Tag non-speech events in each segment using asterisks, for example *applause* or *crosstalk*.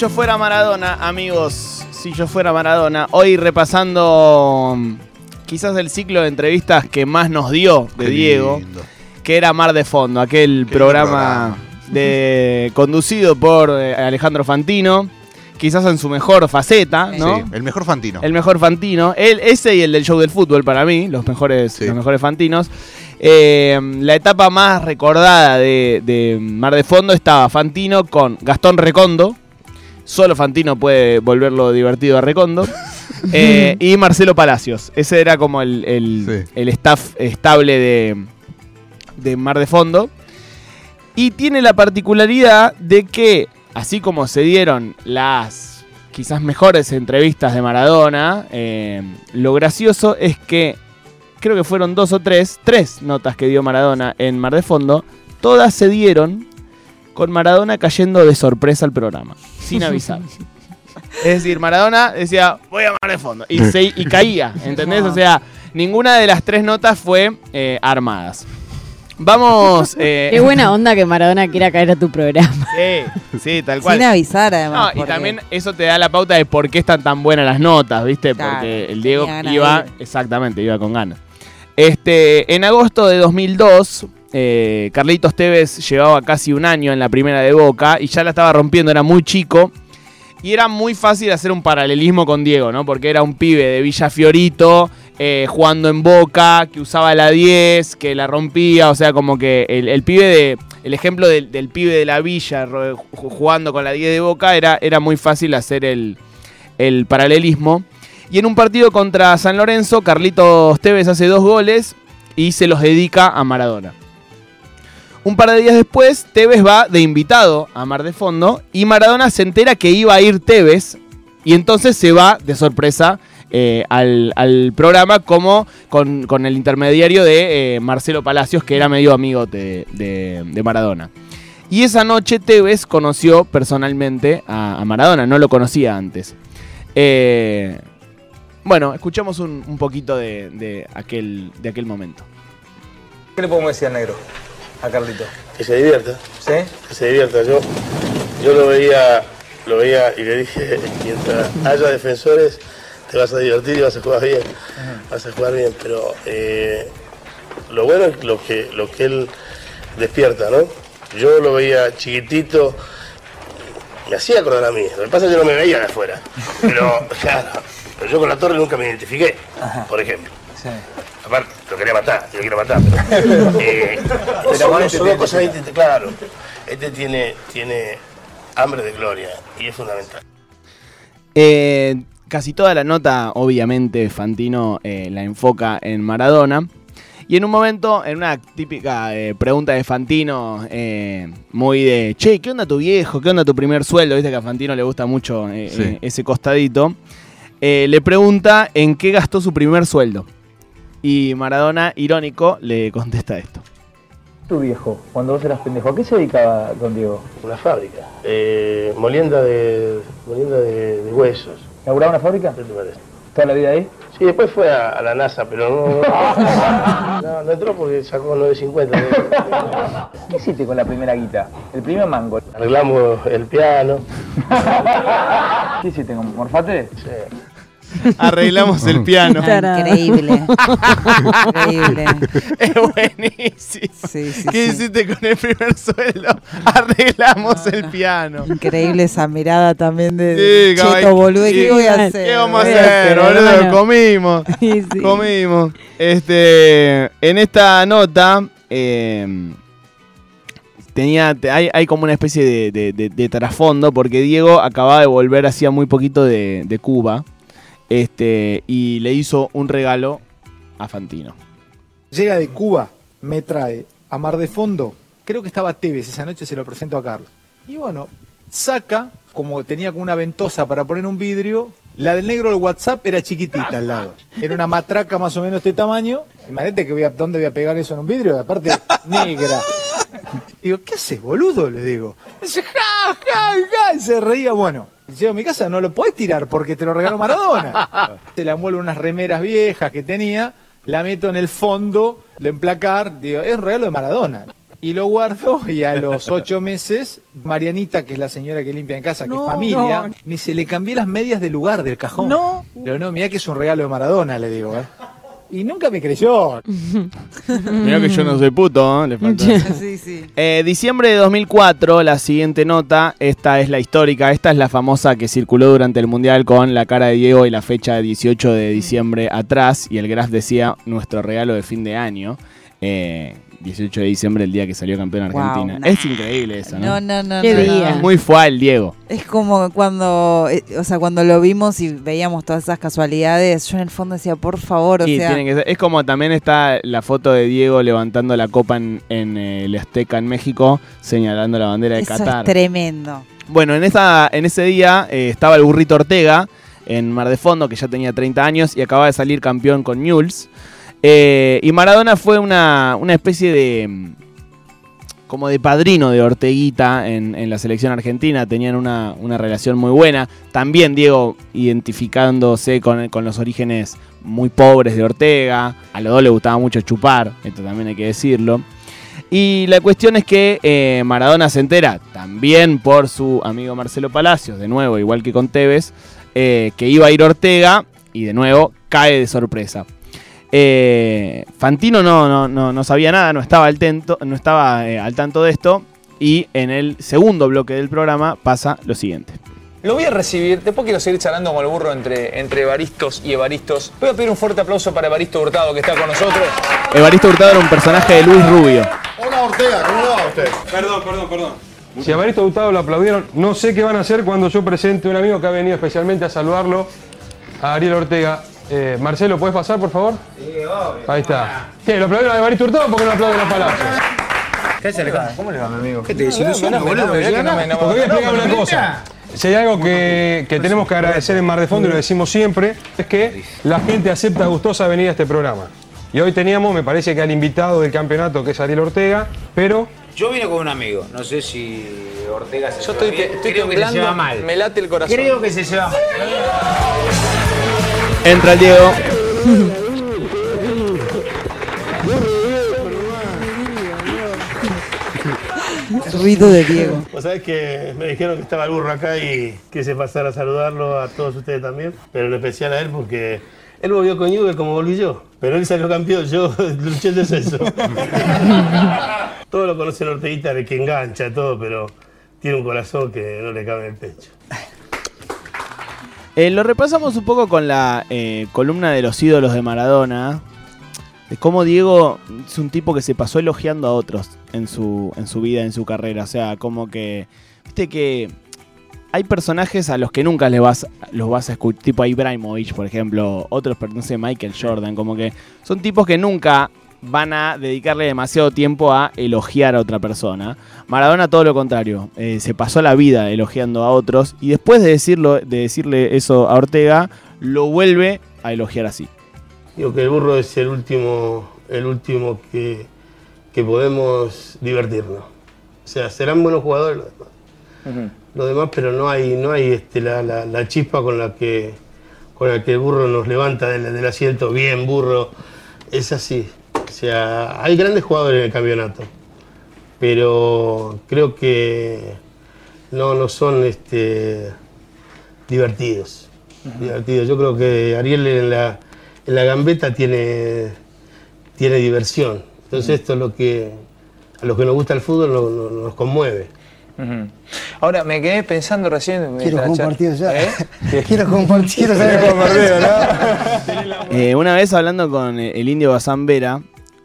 yo fuera Maradona, amigos, si yo fuera Maradona, hoy repasando mm, quizás el ciclo de entrevistas que más nos dio de Qué Diego, lindo. que era Mar de Fondo, aquel Qué programa, de *laughs* conducido por eh, Alejandro Fantino, quizás en su mejor faceta, ¿no? Sí, el mejor Fantino. El mejor Fantino. Él, ese y el del show del fútbol para mí, los mejores, Sí. los mejores Fantinos. Eh, la etapa más recordada de, de Mar de Fondo estaba Fantino con Gastón Recondo. Solo Fantino puede volverlo divertido a Recondo. *laughs* Eh, y Marcelo Palacios. Ese era como el, el- Sí. el staff estable de, de Mar de Fondo. Y tiene la particularidad de que, así como se dieron las quizás mejores entrevistas de Maradona, eh, lo gracioso es que creo que fueron dos o tres, tres notas que dio Maradona en Mar de Fondo, todas se dieron con Maradona cayendo de sorpresa al programa, sin avisar. *laughs* Es decir, Maradona decía, voy a Mar de Fondo, y, se- y caía, *laughs* ¿entendés? O sea, ninguna de las tres notas fue eh, armadas. Vamos... *laughs* eh, Qué buena onda que Maradona quiera caer a tu programa. Sí, sí, tal cual. Sin avisar, además. No, y también eso te da la pauta de por qué están tan buenas las notas, ¿viste? Claro, Porque el Diego iba, exactamente, iba con ganas. Este, en agosto de 2002, eh, Carlitos Tevez llevaba casi un año en la primera de Boca y ya la estaba rompiendo, era muy chico. Y era muy fácil hacer un paralelismo con Diego, ¿no? Porque era un pibe de Villa Fiorito, eh, jugando en Boca, que usaba la 10, que la rompía, o sea, como que el, pibe de... El ejemplo del, pibe de la Villa jugando con la 10 de Boca era, era muy fácil hacer el, el paralelismo. Y en un partido contra San Lorenzo, Carlitos Tevez hace dos goles y se los dedica a Maradona. Un par de días después, Tevez va de invitado a Mar de Fondo y Maradona se entera que iba a ir Tevez y entonces se va de sorpresa eh, al, al programa como con, con el intermediario de eh, Marcelo Palacios, que era medio amigo de, de- Maradona. Y esa noche Tevez conoció personalmente a, a Maradona, no lo conocía antes. Eh, bueno, escuchamos un, un poquito de, de aquel, de aquel momento. ¿Qué le podemos decir al negro? A Carlito. que se divierta, ¿Sí? que se divierta. Yo, yo lo veía, lo veía y le dije, *laughs* mientras haya defensores, te vas a divertir y vas a jugar bien, vas a jugar bien, pero eh, lo bueno es lo que, lo que él despierta, ¿no? Yo lo veía chiquitito, me hacía acordar a mí, lo que pasa es que yo no me veía de afuera, *laughs* pero claro, pero yo con la torre nunca me identifiqué, por ejemplo. Sí. Aparte, lo quería matar, yo lo quiero matar. Pero, *laughs* eh, con este cosas claro. Este tiene, tiene hambre de gloria y es fundamental. Eh, casi toda la nota, obviamente, Fantino eh, la enfoca en Maradona. Y en un momento, en una típica eh, pregunta de Fantino, eh, muy de, che, ¿qué onda tu viejo? ¿Qué onda tu primer sueldo? Viste que a Fantino le gusta mucho eh, Sí. eh, ese costadito. Eh, le pregunta en qué gastó su primer sueldo. Y Maradona, irónico, le contesta esto. Tu viejo, cuando vos eras pendejo, ¿a qué se dedicaba don Diego? Una fábrica. Eh, molienda de, molienda de, de huesos. ¿Laburaba una fábrica? ¿Qué te parece? ¿Toda la vida ahí? Sí, después fue a, a la NASA, pero no, no, no entró porque sacó 9.50. ¿Qué hiciste con la primera guita? El primer mango. Arreglamos el piano. ¿Qué hiciste con morfate? Sí. *laughs* Arreglamos el piano. Ah, Increíble. Increíble. *laughs* es buenísimo. Sí, sí, ¿Qué sí. hiciste con el primer sueldo? *laughs* Arreglamos el piano. Increíble esa mirada también de Sí, Cheto boludo. ¿Qué voy a hacer? ¿Qué vamos a hacer, boludo? Comimos. Comimos. Este, en esta nota eh, tenía, te- hay, hay como una especie de, de- de- de trasfondo porque Diego acababa de volver hacía muy poquito de Cuba este, y le hizo un regalo a Fantino. Llega de Cuba, me trae a Mar de Fondo. Creo que estaba Tevez, esa noche se lo presento a Carlos. Y bueno, saca, como tenía como una ventosa para poner un vidrio, la del negro del WhatsApp era chiquitita al lado. Era una matraca más o menos de este tamaño. Imagínate que voy a, dónde voy a pegar eso en un vidrio, aparte negra. *laughs* Digo, ¿qué haces, boludo? Le digo. Dice, ja, ja, ja. Y se reía, bueno. Llego a mi casa, no lo podés tirar porque te lo regaló Maradona. *laughs* Se la envuelvo en unas remeras viejas que tenía, la meto en el fondo, de emplacar, digo, es un regalo de Maradona. Y lo guardo y a los *laughs* ocho meses, Marianita, que es la señora que limpia en casa, que es familia, me dice, le cambié las medias del lugar del cajón. No. Pero no, mirá que es un regalo de Maradona, le digo. ¿eh? Y nunca me creyó. *laughs* Mirá que yo no soy puto, ¿eh? Le falta. Sí, sí. Eh, diciembre de 2004, la siguiente nota, esta es la histórica, esta es la famosa que circuló durante el Mundial con la cara de Diego y la fecha de 18 de diciembre atrás, y el graph decía nuestro regalo de fin de año. Eh, 18 de diciembre, el día que salió campeón Wow, Argentina. Es increíble eso, ¿no? No, no, no. Qué no, día. no. Es muy fuá el Diego. Es como cuando, eh, o sea, cuando lo vimos y veíamos todas esas casualidades, yo en el fondo decía, por favor, o Y sea, tiene que ser- es como también está la foto de Diego levantando la copa en, en, eh, el Azteca en México, señalando la bandera de eso Qatar. es tremendo. Bueno, en, esa, en ese día eh, estaba el burrito Ortega en Mar de Fondo, que ya tenía 30 años y acababa de salir campeón con Newell's. Eh, y Maradona fue una, una especie de. mm, como de padrino de Orteguita en, en la selección argentina. Tenían una, una relación muy buena. También Diego identificándose con, con los orígenes muy pobres de Ortega. A los dos le gustaba mucho chupar, esto también hay que decirlo. Y la cuestión es que eh, Maradona se entera, también por su amigo Marcelo Palacios, de nuevo, igual que con Tevez, eh, que iba a ir Ortega y de nuevo cae de sorpresa. Eh, Fantino no, no, no, no sabía nada, no estaba, al, tento- no estaba eh, al tanto de esto y en el segundo bloque del programa pasa lo siguiente. Lo voy a recibir, después quiero seguir charlando con el burro entre, entre Evaristos y Evaristos. Voy a pedir un fuerte aplauso para Evaristo Hurtado que está con nosotros. Evaristo Hurtado era un personaje de Luis Rubio. Hola Ortega, ¿cómo va usted? Perdón, perdón, perdón. Si a Hurtado lo aplaudieron, no sé qué van a hacer cuando yo presente un amigo que ha venido especialmente a saludarlo, a Ariel Ortega. Eh, Marcelo, ¿puedes pasar, por favor? Sí, obvio. Ahí está. ¿Qué? ¿Lo aplaudieron a Evaristo Hurtado o por qué no aplauden a Palacios? ¿Cómo le va, mi amigo? ¿Qué te desilusiona, boludo? Porque voy a explicar una cosa. Si hay algo que, que tenemos que agradecer en Mar de Fondo, y lo decimos siempre, es que la gente acepta gustosa venir a este programa. Y hoy teníamos, me parece que al invitado del campeonato, que es Ariel Ortega, pero Yo vine con un amigo, no sé si Ortega se Yo lleva estoy, estoy Creo que se temblando, lleva mal. me late el corazón. Creo que se lleva mal. Entra el Diego. Ruido de Diego. Vos sabés que me dijeron que estaba el burro acá y quise pasar a saludarlo a todos ustedes también, pero en especial a él porque él volvió con Newell como volví yo, pero él salió campeón, yo luché el descenso. Todos lo conocen Orteguita de que engancha todo, pero tiene un corazón que no le cabe en el pecho. Eh, lo repasamos un poco con la eh, columna de los ídolos de Maradona. De cómo Diego es un tipo que se pasó elogiando a otros en su, en su vida, en su carrera. O sea, como que. Viste que hay personajes a los que nunca les vas, los vas a escuchar. Tipo a Ibrahimovic, por ejemplo. Otros, no sé, Michael Jordan. Como que son tipos que nunca van a dedicarle demasiado tiempo a elogiar a otra persona. Maradona todo lo contrario, eh, se pasó la vida elogiando a otros y después de decirlo, de decirle eso a Ortega, lo vuelve a elogiar así. Digo que el burro es el último, el último que, que podemos divertirnos. O sea, serán buenos jugadores los demás. Los demás, pero no hay, no hay este, la, la- la chispa con la que con la que el burro nos levanta del, del asiento. Bien, burro. Es así. O sea, hay grandes jugadores en el campeonato. Pero creo que no, no son este, divertidos. divertidos. Yo creo que Ariel en la, en la gambeta tiene, tiene diversión. Entonces esto es lo que a los que nos gusta el fútbol no- no- nos conmueve. Ahora, me quedé pensando recién. Quiero partido ya. ¿Eh? *laughs* Quiero partido, quiero saber cómo partido, ¿no? Eh, una vez hablando con eh, el indio Bazán Vera,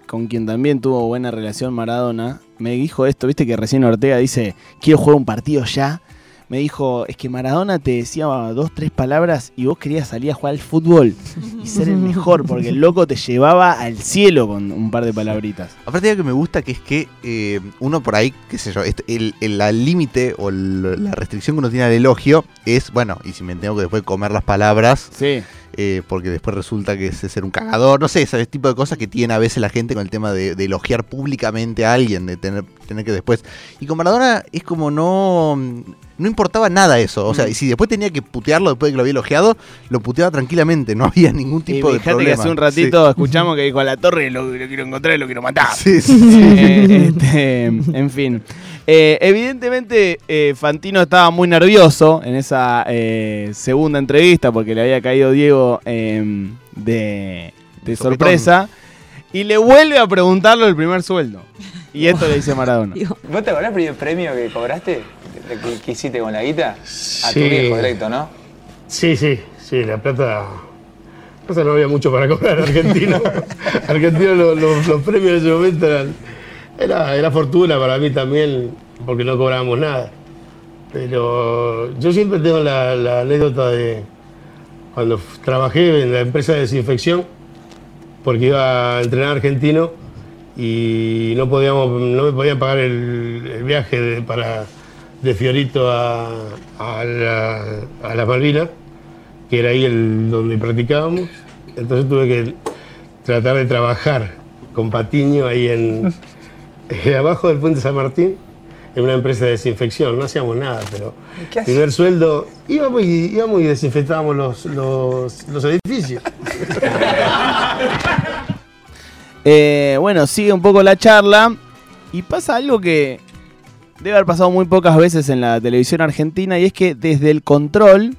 con quien también tuvo buena relación Maradona, me dijo esto, viste que recién Ortega dice, quiero jugar un partido ya. Me dijo, es que Maradona te decía dos, tres palabras y vos querías salir a jugar al fútbol y ser el mejor, porque el loco te llevaba al cielo con un par de palabritas. Aparte de algo que me gusta que es que eh, uno por ahí, qué sé yo, este- el límite o el- la restricción que uno tiene al elogio es, bueno, y si me tengo que después comer las palabras, Sí. eh, porque después resulta que es ser un cagador, no sé, ese tipo de cosas que tiene a veces la gente con el tema de, de elogiar públicamente a alguien, de tener, tener que después... Y con Maradona es como no... no importaba nada eso. O sea, y si después tenía que putearlo después de que lo había elogiado, lo puteaba tranquilamente. No *laughs* había ningún tipo y de fíjate problema. que hace un ratito escuchamos *laughs* que dijo a la torre lo, lo quiero encontrar y lo quiero matar. Sí, sí, sí. Eh, *laughs* este, en fin. Eh, evidentemente, eh, Fantino estaba muy nervioso en esa eh, segunda entrevista porque le había caído Diego eh, de, de sorpresa. Y le vuelve a preguntarlo el primer sueldo. Y esto le dice Maradona. *laughs* ¿Vos te acordás el primer premio que cobraste? ¿De que, que hiciste con la guita? A tu viejo directo, ¿no? Sí, sí, sí, la plata. Pasa no había mucho para cobrar en Argentina. *laughs* Argentina los, los- premios en ese momento eran. Era, era fortuna para mí también, porque no cobrábamos nada. Pero yo siempre tengo la, la anécdota de cuando trabajé en la empresa de desinfección, porque iba a entrenar argentino y no podíamos, no me podían pagar el, el viaje de, para, de Fiorito a, a la, a las Malvinas, que era ahí el, donde practicábamos. Entonces tuve que tratar de trabajar con Patiño ahí en *laughs* abajo del puente San Martín, en una empresa de desinfección. No hacíamos nada, pero ¿Qué primer sueldo íbamos y, íbamos y desinfectábamos los, los, los edificios. *laughs* Eh, bueno, sigue un poco la charla y pasa algo que debe haber pasado muy pocas veces en la televisión argentina y es que desde el control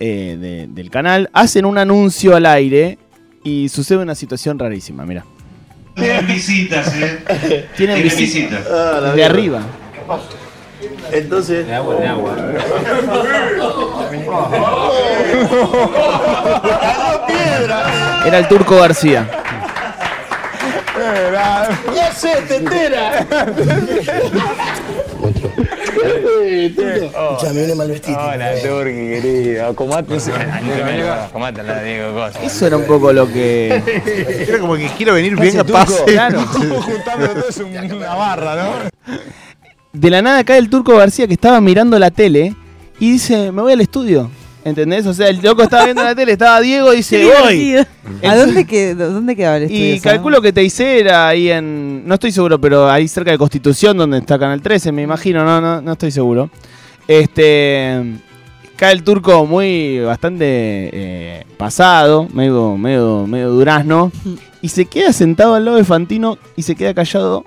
eh, de- del canal hacen un anuncio al aire y sucede una situación rarísima, mira. Tienen visitas, ¿eh? Tienen Tienen visitas. visitas. Ah, la De arriba. Entonces. De agua, de agua. *laughs* Era el turco García. ¡Ya sé, tetera! Escuchame, viene mal vestido. Hola, Turki, querido. Acomate. Acomate la Diego Cosa. Eso era un poco lo que... Era como que quiero venir bien a pase. Claro. Juntando todo es una barra, ¿no? De la nada cae el turco García que estaba mirando la tele y dice, me voy al estudio. ¿Entendés? O sea, el loco estaba viendo la tele, estaba Diego y dice, voy. ¿A dónde, quedó, dónde quedaba el estudio? Y calculo que Teisé era ahí en. No estoy seguro, pero ahí cerca de Constitución, donde está Canal 13, me imagino, no, no, no estoy seguro. Este. Cae el turco muy. bastante eh, pasado, medio, medio, medio durazno. Y se queda sentado al lado de Fantino y se queda callado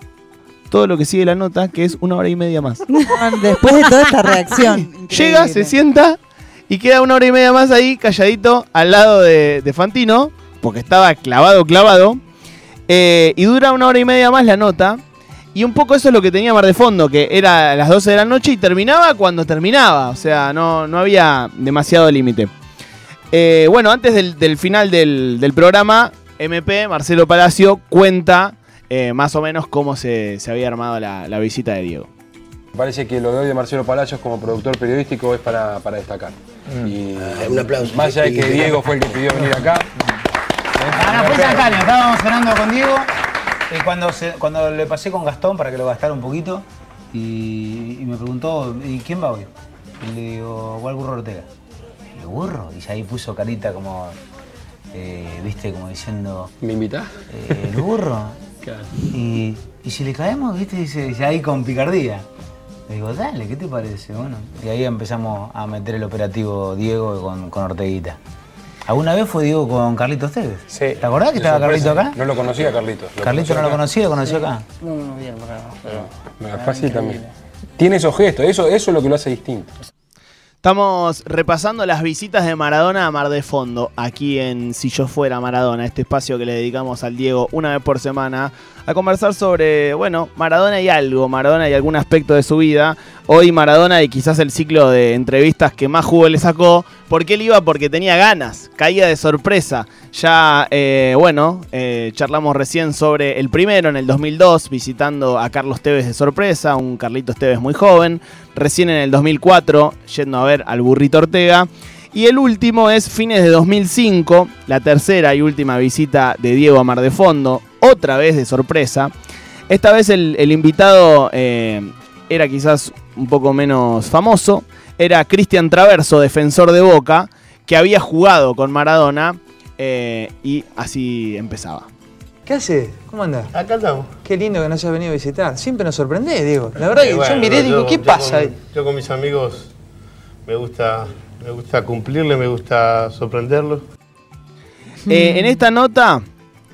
todo lo que sigue la nota, que es una hora y media más. *laughs* Después de toda esta reacción. Llega, se sienta y queda una hora y media más ahí calladito al lado de, Fantino, porque estaba clavado, clavado. Eh, y dura una hora y media más la nota. Y un poco eso es lo que tenía Mar de Fondo, que era a las 12 de la noche y terminaba cuando terminaba. O sea, no, no había demasiado límite. Eh, bueno, antes del, final del, programa, MP, Marcelo Palacio, cuenta eh, más o menos cómo se, se había armado la, visita de Diego. Parece que lo de hoy de Marcelo Palacios como productor periodístico es para, para destacar. Y un aplauso. Más allá de que Diego fue el que pidió venir acá. Ah, no, fue instantáneo. Estábamos cenando con Diego. Y cuando, se- cuando le pasé con Gastón para que lo gastara un poquito, y, y me preguntó, ¿y quién va hoy? Y le digo, ¿cuál burro Ortega? ¿El burro? Y ahí puso carita como, eh, viste, como diciendo, ¿Me invitás? eh, ¿el burro? *laughs* Y, y si le caemos, viste, dice, dice, ahí con picardía. Le digo, dale, ¿qué te parece? Bueno, y ahí empezamos a meter el operativo Diego con, con Orteguita. ¿Alguna vez fue Diego con Carlitos Tevez? Sí. ¿Te acordás que estaba. Carlito acá? No lo conocía Carlitos. Lo Carlito conocí no lo conocía, lo conoció acá. No, no, bien, Me es fácil también. Tiene esos gestos, eso, eso es lo que lo hace distinto. Estamos repasando las visitas de Maradona a Mar de Fondo, aquí en Si Yo Fuera Maradona, este espacio que le dedicamos al Diego una vez por semana, a conversar sobre, bueno, Maradona y algo, Maradona y algún aspecto de su vida. Hoy Maradona y quizás el ciclo de entrevistas que más jugo le sacó. ¿Por qué él iba? Porque tenía ganas, caía de sorpresa. Ya, eh, bueno, eh, charlamos recién sobre el primero en el 2002, visitando a Carlos Tevez de sorpresa, un Carlitos Tevez muy joven. Recién en el 2004, yendo a ver al burrito Ortega. Y el último es fines de 2005, la tercera y última visita de Diego a Mar de Fondo, otra vez de sorpresa. Esta vez el, el invitado eh, era quizás un poco menos famoso, era Cristian Traverso, defensor de Boca, que había jugado con Maradona eh, y así empezaba. ¿Qué hace? ¿Cómo anda? Acá estamos. Qué lindo que nos hayas venido a visitar. Siempre nos sorprendés, Diego. La verdad que bueno, yo miré y digo, ¿qué yo pasa? con- yo con mis amigos me gusta, me gusta cumplirle, me gusta sorprenderlos. Eh, en esta nota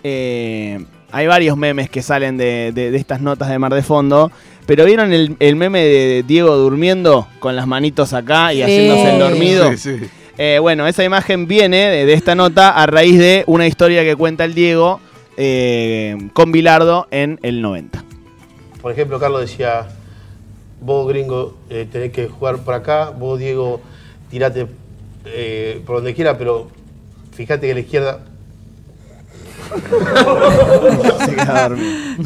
eh, hay varios memes que salen de, de- de estas notas de Mar de Fondo. Pero ¿vieron el, el meme de Diego durmiendo con las manitos acá y Sí. haciéndose el dormido? Sí, sí. Eh, bueno, esa imagen viene de, de esta nota a raíz de una historia que cuenta el Diego eh, con Bilardo en el 90. Por ejemplo, Carlos decía, vos gringo eh, tenés que jugar por acá, vos Diego tirate eh, por donde quiera, pero fíjate que la izquierda...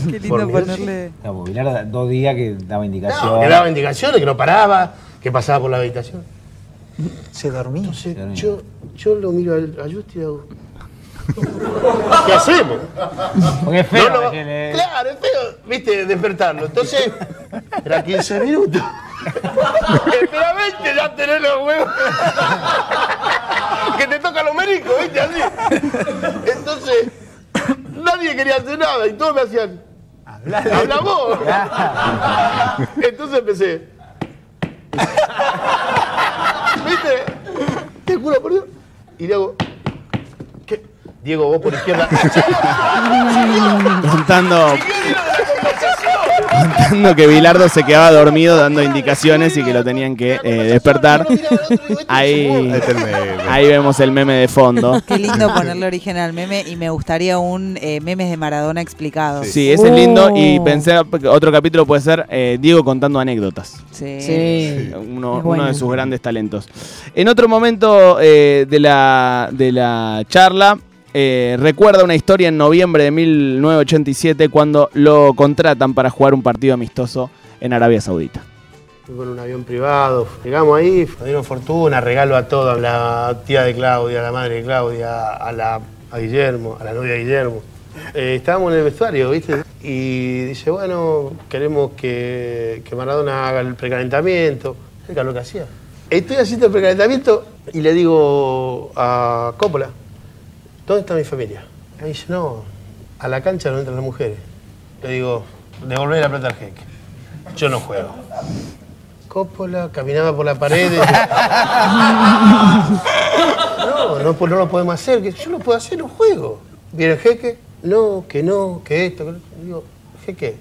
Qué Por lindo ponerle. Porque Bilar dos días que daba indicación. No, que daba indicaciones, que no paraba, que pasaba por la habitación. Se dormía. Entonces, Se dormía. yo, yo lo miro al- a Justi y hago... ¿Qué hacemos? Porque es feo. No, no, le- Claro, es feo, viste, despertarlo. Entonces, era 15 minutos. Espera 20, ya tenés los huevos. que te tocan los médicos, viste, así. Entonces, nadie quería hacer nada y todos me hacían. Habla vos. *laughs* Entonces empecé. ¿Viste? Te juro por Dios. Y le hago. ¿Qué? Diego, vos por izquierda. *laughs* Contando, contando que Bilardo se quedaba dormido dando indicaciones y que lo tenían que eh, despertar. Ahí, Ahí vemos el meme de fondo. Qué lindo ponerle origen al meme y me gustaría un eh, memes de Maradona explicado. Sí, ese es lindo y Oh. pensé que otro capítulo puede ser eh, Diego contando anécdotas. Sí. Sí. Uno, bueno. uno de sus grandes talentos. En otro momento eh, de, la, de la charla, eh, recuerda una historia en noviembre de 1987 cuando lo contratan para jugar un partido amistoso en Arabia Saudita. Fui con un avión privado, llegamos ahí, nos dieron fortuna, regalo a todos, a la tía de Claudia, a la madre de Claudia, a, la, Guillermo, a la novia de Guillermo. Eh, estábamos en el vestuario, ¿viste? Y dice, bueno, queremos que, que Maradona haga el precalentamiento. Era lo que hacía. Estoy haciendo el precalentamiento y le digo a Coppola, ¿dónde está mi familia? Y me dice, no, a la cancha no entran las mujeres. Le digo, devolver la plata al jeque. Yo no juego. Coppola caminaba por la pared. y- no, no, no lo podemos hacer. Yo lo puedo hacer, no juego. Viene el jeque, no, que no, que esto. Que... lo. Digo, jeque,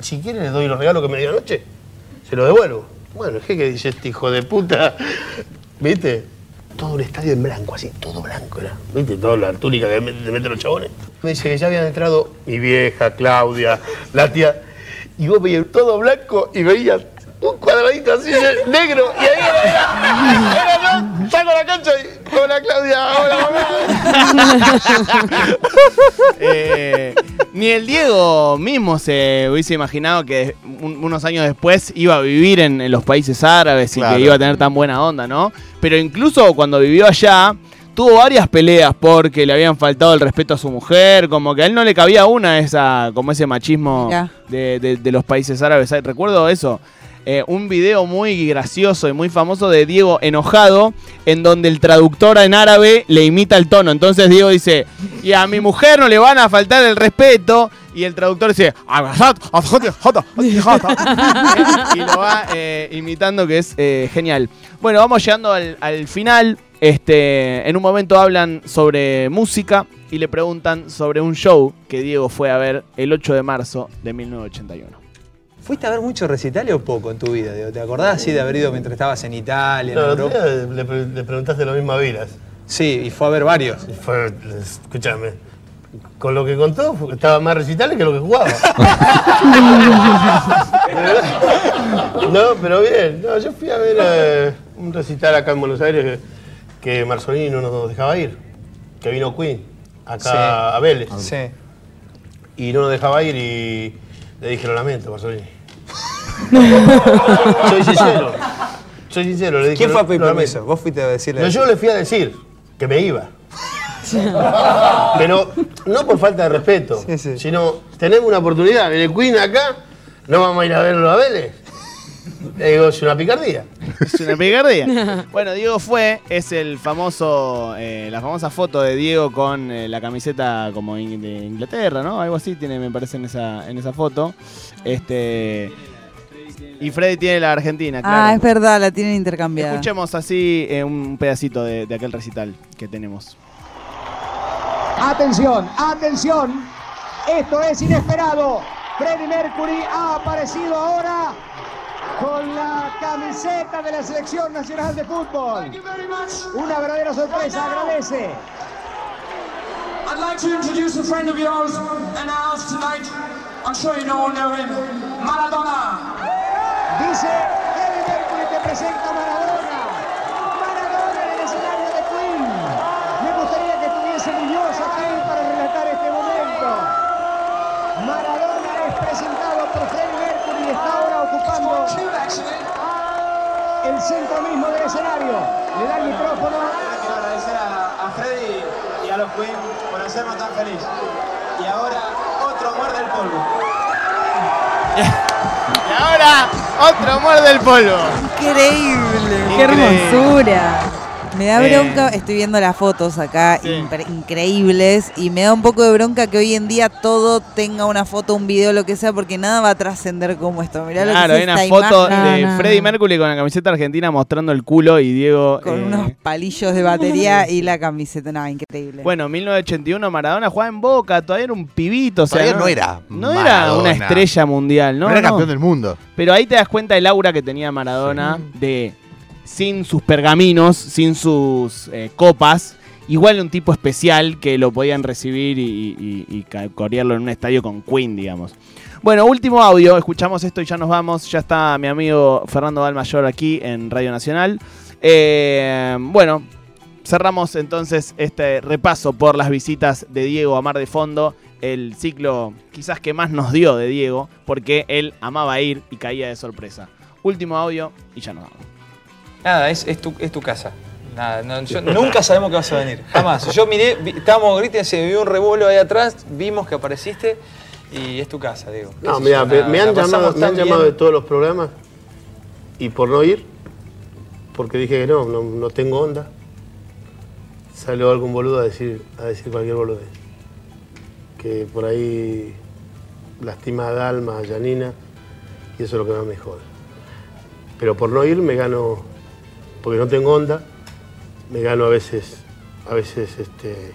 si quiere le doy los regalos que me dio anoche, se los devuelvo. Bueno, el jeque dice, este hijo de puta, ¿viste? Todo un estadio en blanco, así, todo blanco era. ¿Viste? Toda la túnica que te meten los chabones. Me dice que ya habían entrado mi vieja, Claudia, la tía. Y vos veías todo blanco y veías un cuadradito así negro. Y ahí era, era, a la cancha y, hola Claudia, hola mamá. Eh, ni el Diego mismo se hubiese imaginado que un- unos años después iba a vivir en, en los países árabes y Claro. que iba a tener tan buena onda, ¿no? Pero incluso cuando vivió allá, tuvo varias peleas porque le habían faltado el respeto a su mujer, como que a él no le cabía una esa, como ese machismo de, de- de los países árabes. Recuerdo eso. Eh, un video muy gracioso y muy famoso de Diego enojado, en donde el traductor en árabe le imita el tono. Entonces Diego dice, y a mi mujer no le van a faltar el respeto. Y el traductor dice, y lo va eh, imitando, que es eh, genial. Bueno, vamos llegando al, al final. Este, en un momento hablan sobre música y le preguntan sobre un show que Diego fue a ver el 8 de marzo de 1981. ¿Fuiste a ver mucho recitales o poco en tu vida? ¿Te acordás así de haber ido mientras estabas en Italia, en No, otro Europa? le, le preguntaste lo mismo a Vilas. Sí, y fue a ver varios. Y Fue, escúchame, con lo que contó, estaba más recitales que lo que jugaba. *laughs* *laughs* no, pero bien. No, yo fui a ver eh, un recital acá en Buenos Aires que, que Marzolini no nos dejaba ir. Que vino Queen, acá Sí. a Vélez. Sí. Y no nos dejaba ir y le dije, lo lamento, Marzolini. *laughs* Soy sincero. Soy sincero, le dije. ¿Quién "Lo- fue a pedir lo lamento". permiso? Vos fuiste a decirle. No, yo le fui a decir que me iba. Pero no por falta de respeto, Sí, sí. sino tenemos una oportunidad. En el Queen acá, no vamos a ir a verlo a Vélez. Digo, es una picardía. Es una picardía. *laughs* bueno, Diego fue, es el famoso, eh, la famosa foto de Diego con eh, la camiseta como in- de Inglaterra, ¿no? Algo así tiene, me parece, en esa, en esa foto. Este. Y Freddy tiene la Argentina, claro. Ah, es verdad, la tienen intercambiada. Escuchemos así eh, un pedacito de, de aquel recital que tenemos. Atención, atención. Esto es inesperado. Freddie Mercury ha aparecido ahora con la camiseta de la Selección Nacional de Fútbol. Una verdadera sorpresa, agradece. I'd like to introduce a friend of yours and ours tonight. I'm sure you all know him, Maradona. Dice Freddie Mercury te presenta. Maradona en el escenario de Queen. Me gustaría que estuviese Muñoz aquí para relatar este momento. Maradona es presentado por Freddie Mercury y está ahora ocupando el centro mismo del escenario. Le da el micrófono. Quiero agradecer a, a Freddy y a los Queen por hacernos tan feliz. Y ahora, otro muerde el polvo. *laughs* Y ahora, otro muerde el polvo. Increíble. Qué hermosura. Me da Eh. bronca, estoy viendo las fotos acá, impre- increíbles, y me da un poco de bronca que hoy en día todo tenga una foto, un video, lo que sea, porque nada va a trascender como esto. Mirá lo Claro, que hay una esta foto imagen. de Freddie Mercury con la camiseta argentina mostrando el culo y Diego. Con eh, unos palillos de batería *laughs* y la camiseta, nada, increíble. Bueno, 1981 Maradona jugaba en Boca, todavía era un pibito, o sea, Todavía no era no era una estrella mundial, ¿no? No era no. campeón del mundo. Pero ahí te das cuenta del aura que tenía Maradona de sin sus pergaminos, sin sus eh, copas, igual un tipo especial que lo podían recibir y, y- corearlo en un estadio con Queen, digamos. Bueno, último audio, escuchamos esto y ya nos vamos. Ya está mi amigo Fernando Balmayor aquí en Radio Nacional. Eh, bueno, cerramos entonces este repaso por las visitas de Diego a Mar de Fondo, el ciclo quizás que más nos dio de Diego, porque él amaba ir y caía de sorpresa. Último audio y ya nos vamos. Nada, es, es, tu, es tu casa. Nada, no, yo- nunca sabemos que vas a venir. Jamás. Yo miré, vi- estábamos gritos, se vio un revuelo ahí atrás, vimos que apareciste y es tu casa, Diego. No, mira, me, han llamado, me han llamado de todos los programas y por no ir, porque dije que no, no, no tengo onda, salió algún boludo a decir, a decir cualquier boludez. Que por ahí lastima a Dalma, a Janina, y eso es lo que más me jode. Pero por no ir me gano, porque no tengo onda, me gano a veces, a veces este,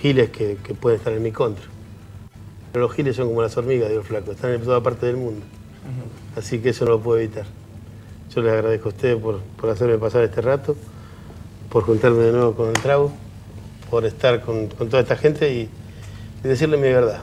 giles que, que pueden estar en mi contra. Pero los giles son como las hormigas, digo flaco, están en toda parte del mundo. Así que eso no lo puedo evitar. Yo les agradezco a ustedes por, por hacerme pasar este rato, por juntarme de nuevo con el trago, por estar con, con toda esta gente y, y decirle mi verdad.